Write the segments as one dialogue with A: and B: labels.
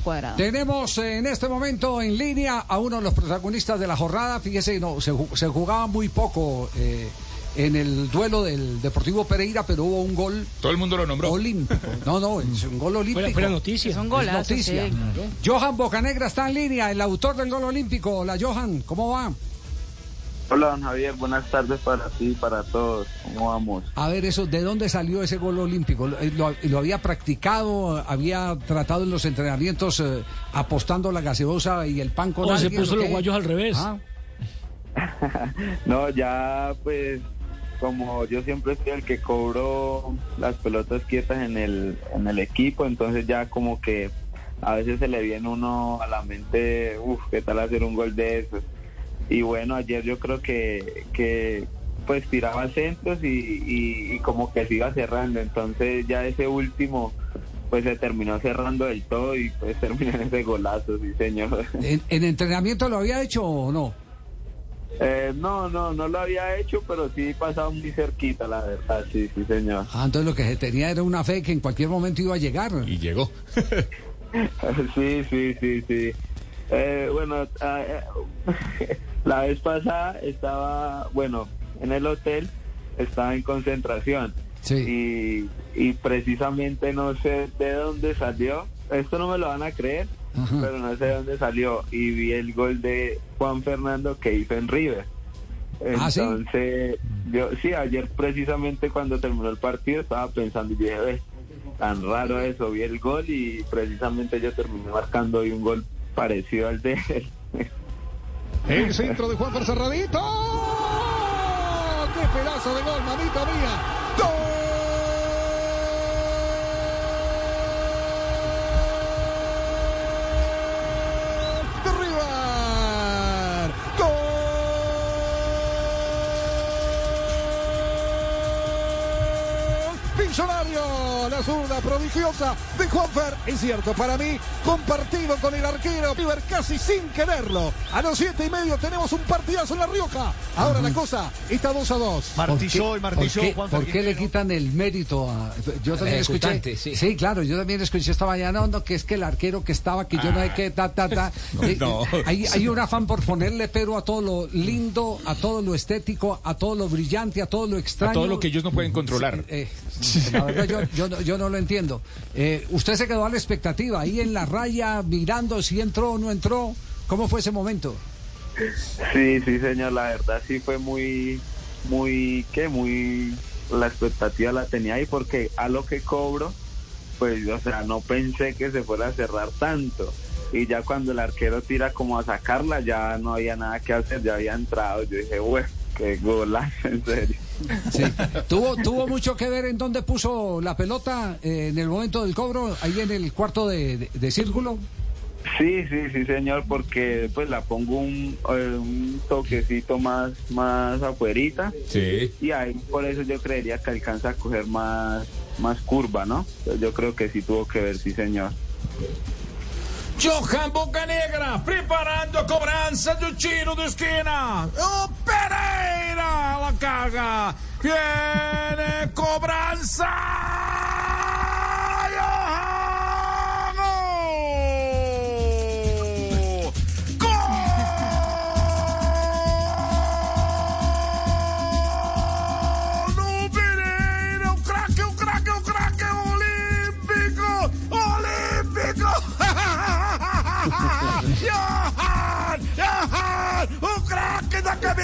A: cuadrado.
B: Tenemos eh, en este momento en línea a uno de los protagonistas de la jornada. Fíjese, no, se, ju- se jugaba muy poco eh, en el duelo del Deportivo Pereira, pero hubo un gol
C: Todo el mundo lo nombró.
B: olímpico. No, no, es un gol olímpico.
D: Fuera, fuera noticia.
A: Es un
B: Es noticia.
A: sí.
B: Johan Bocanegra está en línea, el autor del gol olímpico. Hola, Johan, ¿cómo va?
E: Hola, don Javier. Buenas tardes para ti y para todos. ¿Cómo vamos?
B: A ver, eso, ¿de dónde salió ese gol olímpico? ¿Lo, lo- lo había practicado? ¿Había tratado en los entrenamientos eh, apostando la gaseosa y el pan con
D: O se puso
B: o
D: los guayos al revés.
B: Ah,
E: No, ya pues como yo siempre soy el que cobro las pelotas quietas en el, en el equipo, entonces ya como que a veces se le viene uno a la mente, uff, ¿qué tal hacer un gol de esos? Y bueno, ayer yo creo que, que pues tiraba centros y, y, y como que se iba cerrando, entonces ya ese último pues se terminó cerrando del todo y pues terminó en ese golazo, sí señor.
B: ¿En, en entrenamiento lo había hecho o no?
E: Eh, no, no, no lo había hecho, pero sí pasaba muy cerquita, la verdad, sí, sí, señor.
B: Ah, entonces lo que se tenía era una fe que en cualquier momento iba a llegar.
C: Y llegó.
E: Sí, sí, sí, sí. Eh, bueno, ah, eh, la vez pasada estaba, bueno, en el hotel, estaba en concentración.
B: Sí.
E: Y, y precisamente no sé de dónde salió, esto no me lo van a creer,
B: Ajá.
E: pero no sé de dónde salió. Y vi el gol de Juan Fernando que hizo en River.
B: Ah, ¿sí?
E: Entonces, yo, sí, ayer precisamente cuando terminó el partido estaba pensando y dije, "Ve, tan raro eso, vi el gol y precisamente yo terminé marcando hoy un gol parecido al de él.
F: El centro de Juan Cerradito. ¡Qué pedazo de gol, mamita mía! ¡Gol! Millonario, la zurda prodigiosa de Juanfer. Es cierto, para mí, compartido con el arquero River casi sin quererlo. A los siete y medio tenemos un partidazo en La Rioja. Ahora la cosa está 2 a 2.
B: Martilló y martilló ¿Por qué, por qué le quitan el mérito a.? Yo también escuché. Sí.
D: sí.
B: claro, yo también escuché esta mañana, no, no, que es que el arquero que estaba, que yo no sé qué, ta, ta, ta. Eh,
C: no.
B: Hay, hay un afán por ponerle pero a todo lo lindo, a todo lo estético, a todo lo brillante, a todo lo extraño.
C: A todo lo que ellos no pueden controlar.
B: Eh, yo, yo, no- yo no lo entiendo. Eh, usted se quedó a la expectativa, ahí en la raya, mirando si entró o no entró. ¿Cómo fue ese momento?
E: Sí, sí, señor, la verdad sí fue muy, muy, ¿qué? Muy, la expectativa la tenía ahí porque a lo que cobro, pues, o sea, no pensé que se fuera a cerrar tanto. Y ya cuando el arquero tira como a sacarla, ya no había nada que hacer, ya había entrado. Yo dije, bueno, qué golazo, en serio.
B: Sí. ¿Tuvo, tuvo mucho que ver en dónde puso la pelota eh, en el momento del cobro, ahí en el cuarto de, de- de círculo.
E: Sí, sí, sí, señor, porque pues la pongo un, eh, un toquecito más, más afuerita.
C: Sí.
E: Y ahí por eso yo creería que alcanza a coger más, más curva, ¿no? Yo creo que sí tuvo que ver, sí, señor.
G: Johan Bocanegra preparando a cobrança do tiro de esquina. O Pereira la caga. Viene cobrança.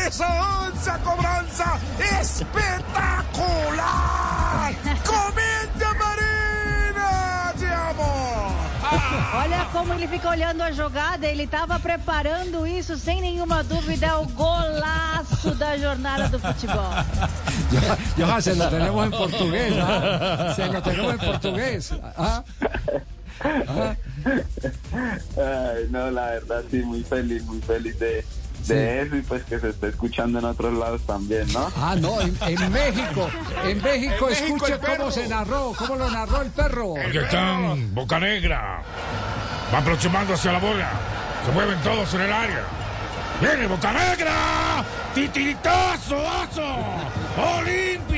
G: Cabeça antes a cobrança espetacular! Comenta Marina! Te amo!
A: Olha como ele fica olhando a jogada, ele estava preparando isso sem nenhuma dúvida, é o golaço da jornada do futebol.
B: Johan, se lo tenemos en portugués. ¿ah? Se lo tenemos en portugués. ¿ah? ¿Ah?
E: Ay, no, la verdad sí, muy feliz, muy feliz de, de eso y pues que se esté escuchando en otros lados también, ¿no?
B: Ah, no, en, en México. En México,
G: En México,
B: escuche
G: el
B: cómo se narró, cómo lo narró el perro.
G: Aquí están Boca Negra. Va aproximando hacia la bola. Se mueven todos en el área. Viene Boca Negra. Titiritazo, aso. Olímpico.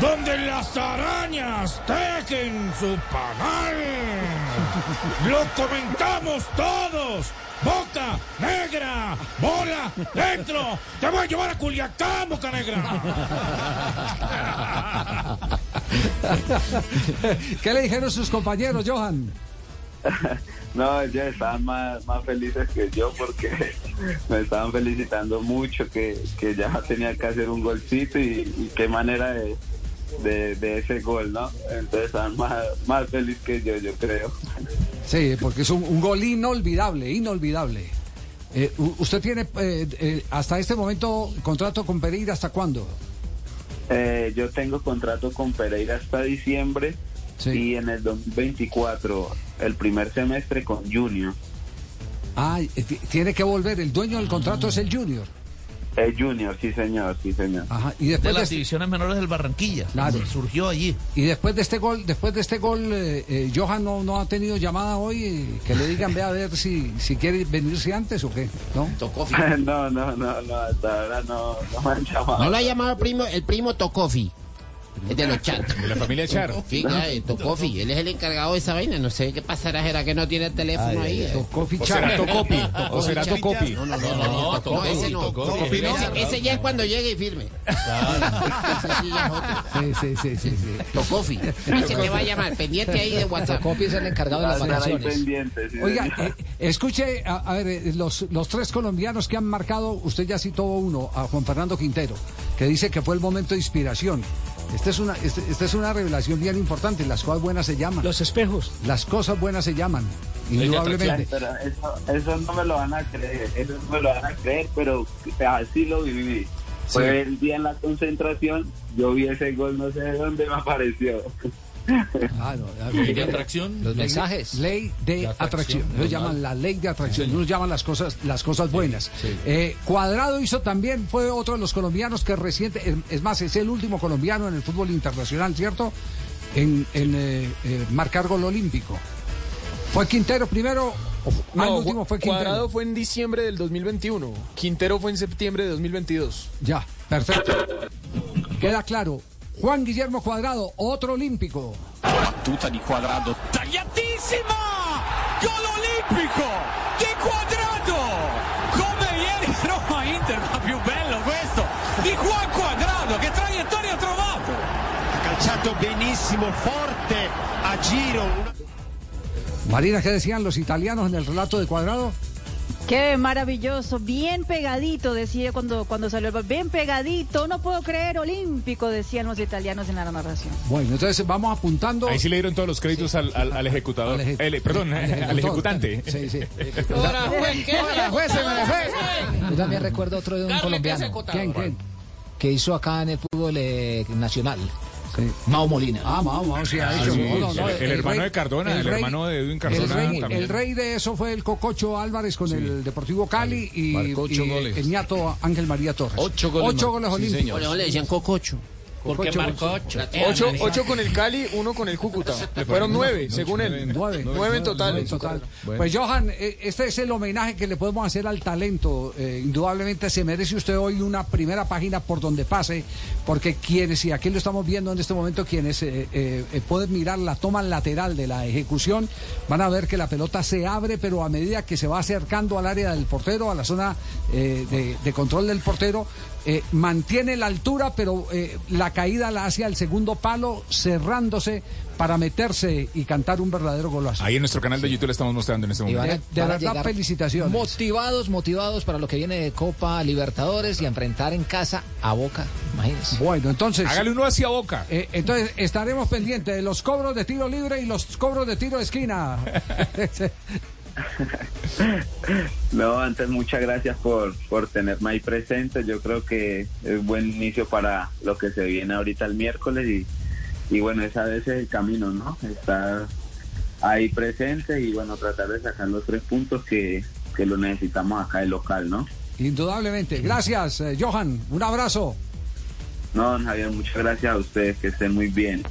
G: Donde las arañas tejen su panal. Lo comentamos todos. Boca Negra, bola dentro. Te voy a llevar a Culiacán, Boca Negra.
B: ¿Qué le dijeron sus compañeros, Johan?
E: No, ellos estaban más, más felices que yo porque me estaban felicitando mucho que, que ya tenía que hacer un golcito y, y qué manera de, de, de ese gol, ¿no? Entonces estaban más, más felices que yo, yo creo.
B: Sí, porque es un, un gol inolvidable, inolvidable. Eh, ¿Usted tiene eh, eh, hasta este momento contrato con Pereira hasta cuándo?
E: Eh, yo tengo contrato con Pereira hasta diciembre
B: Sí.
E: y en el 2024 el primer semestre con Junior.
B: Ah, eh, ti- tiene que volver. El dueño del contrato es el Junior.
E: El Junior, sí señor, sí señor.
B: Ajá. Y
D: de
B: después de,
D: las
B: este,
D: divisiones menores del Barranquilla.
B: Claro.
D: Surgió allí.
B: y después de este gol, después de este gol, eh, eh, Johan no, no ha tenido llamada hoy eh, que le digan ve a ver si, si quiere venirse antes o qué, ¿no?
E: No, no, no, no, hasta ahora no, no me han llamado.
H: No lo ha llamado el primo, el primo Tocofi. Es de los chats.
C: De la familia Char.
H: Fíjate, Tocofi, él es el encargado de esa vaina. No sé qué pasará, será que no tiene el teléfono ahí. eh?
B: Tocó
C: O
B: fichar.
C: será Tocopi. O será Tocopi.
H: No, no, no, no, no, ese no. Ese, ese ya es cuando llegue y firme. Ese sí.
B: Sí, sí, sí, sí, sí.
H: Tocofi. Ese te va a llamar, pendiente ahí de WhatsApp.
I: Copy es el encargado de las vacaciones.
B: Oiga, eh, escuche, a, a ver, eh, los, los tres colombianos que han marcado, usted ya citó uno, a Juan Fernando Quintero, que dice que fue el momento de inspiración. Esta es una, este- esta es una revelación bien importante, las cosas buenas se llaman.
I: Los espejos.
B: Las cosas buenas se llaman, indudablemente.
E: Pero eso, eso no me lo van a creer, eso no me lo van a creer, pero así lo viví. Fue el día en la concentración, yo vi ese gol, no sé de dónde me apareció.
B: Ver,
D: de atracción.
I: Los mensajes.
B: Ley de atracción. Ellos llaman la ley de atracción. Ellos llaman las cosas, las cosas buenas. Eh, Cuadrado hizo también, fue otro de los colombianos que reciente, es- más, es el último colombiano en el fútbol internacional, ¿cierto? En, en, eh, eh, marcar gol olímpico. ¿Fue Quintero primero? Ah, el último fue Quintero.
J: Cuadrado fue en diciembre del 2021. Quintero fue en septiembre de 2022.
B: Ya, perfecto. Queda claro. Juan Guillermo Cuadrado, otro olímpico.
G: Battuta di Quadrado. Tagliatissima! Gol olimpico di Quadrado! Come ieri Roma Inter, ma più bello questo! Di Juan Quadrado, che traiettoria ha trovato!
K: Ha calciato benissimo, forte, a giro.
B: Marina, ¿qué decían los italianos en el relato de Cuadrado?
A: Qué maravilloso, bien pegadito, decía cuando, cuando salió el gol, bien pegadito, no puedo creer, olímpico, decían los italianos en la narración.
B: Bueno, entonces vamos apuntando.
C: Ahí sí le dieron todos los créditos al, al, al ejecutador.
B: Al
C: El- perdón,
B: al
C: al,
B: ejecutor.
C: ejecutante.
B: Sí, sí.
H: Ahora, juez, ¿qué?
B: Ahora, juez, se me fue.
I: Yo también recuerdo otro de un
H: Carle, ¿qué
I: colombiano?
B: ¿Quién, quién?
I: que hizo acá en el fútbol eh, nacional.
B: Sí.
I: Mao Molina.
B: Ah, vamos, vamos, sí, ha hecho.
C: sí,
B: No, no, no,
C: el- el hermano de Cardona, el hermano de Edwin Cardona
B: El rey,
C: también.
B: el rey de eso fue el Cococho Álvarez con el Deportivo Cali y, y el ñato Ángel María Torres.
L: Ocho goles
B: Ocho goles
L: Sí,
B: olímpicos.
H: Le decían Cococho. Porque marcó ocho.
J: Ocho, ocho con el Cali, uno con el Cúcuta. Fueron nueve, según él.
B: Nueve.
J: Nueve en total.
B: Total. Pues Johan, eh, este es el homenaje que le podemos hacer al talento. Eh, indudablemente se merece usted hoy una primera página por donde pase, porque quienes, y aquí lo estamos viendo en este momento, quienes eh, pueden mirar la toma lateral de la ejecución, van a ver que la pelota se abre, pero a medida que se va acercando al área del portero, a la zona de, de control del portero, mantiene la altura, pero eh, la caída la hace al segundo palo, cerrándose para meterse y cantar un verdadero golazo.
C: Ahí en nuestro canal de YouTube le estamos mostrando en este momento.
B: De- verdad, felicitaciones.
I: Motivados, motivados para lo que viene de Copa Libertadores y a enfrentar en casa a Boca. Imagínense.
B: Bueno, entonces.
C: Hágale uno hacia boca.
B: eh, entonces estaremos pendientes de los cobros de tiro libre y los cobros de tiro de esquina.
E: No, antes muchas gracias por, por tenerme ahí presente. Yo creo que es buen inicio para lo que se viene ahorita el miércoles y, y bueno, esa vez es el camino, ¿no? Estar ahí presente y bueno, tratar de sacar los tres puntos que, que lo necesitamos acá el local, ¿no?
B: Indudablemente. Gracias, eh, Johan. Un abrazo.
E: No, Javier, muchas gracias a ustedes, que estén muy bien.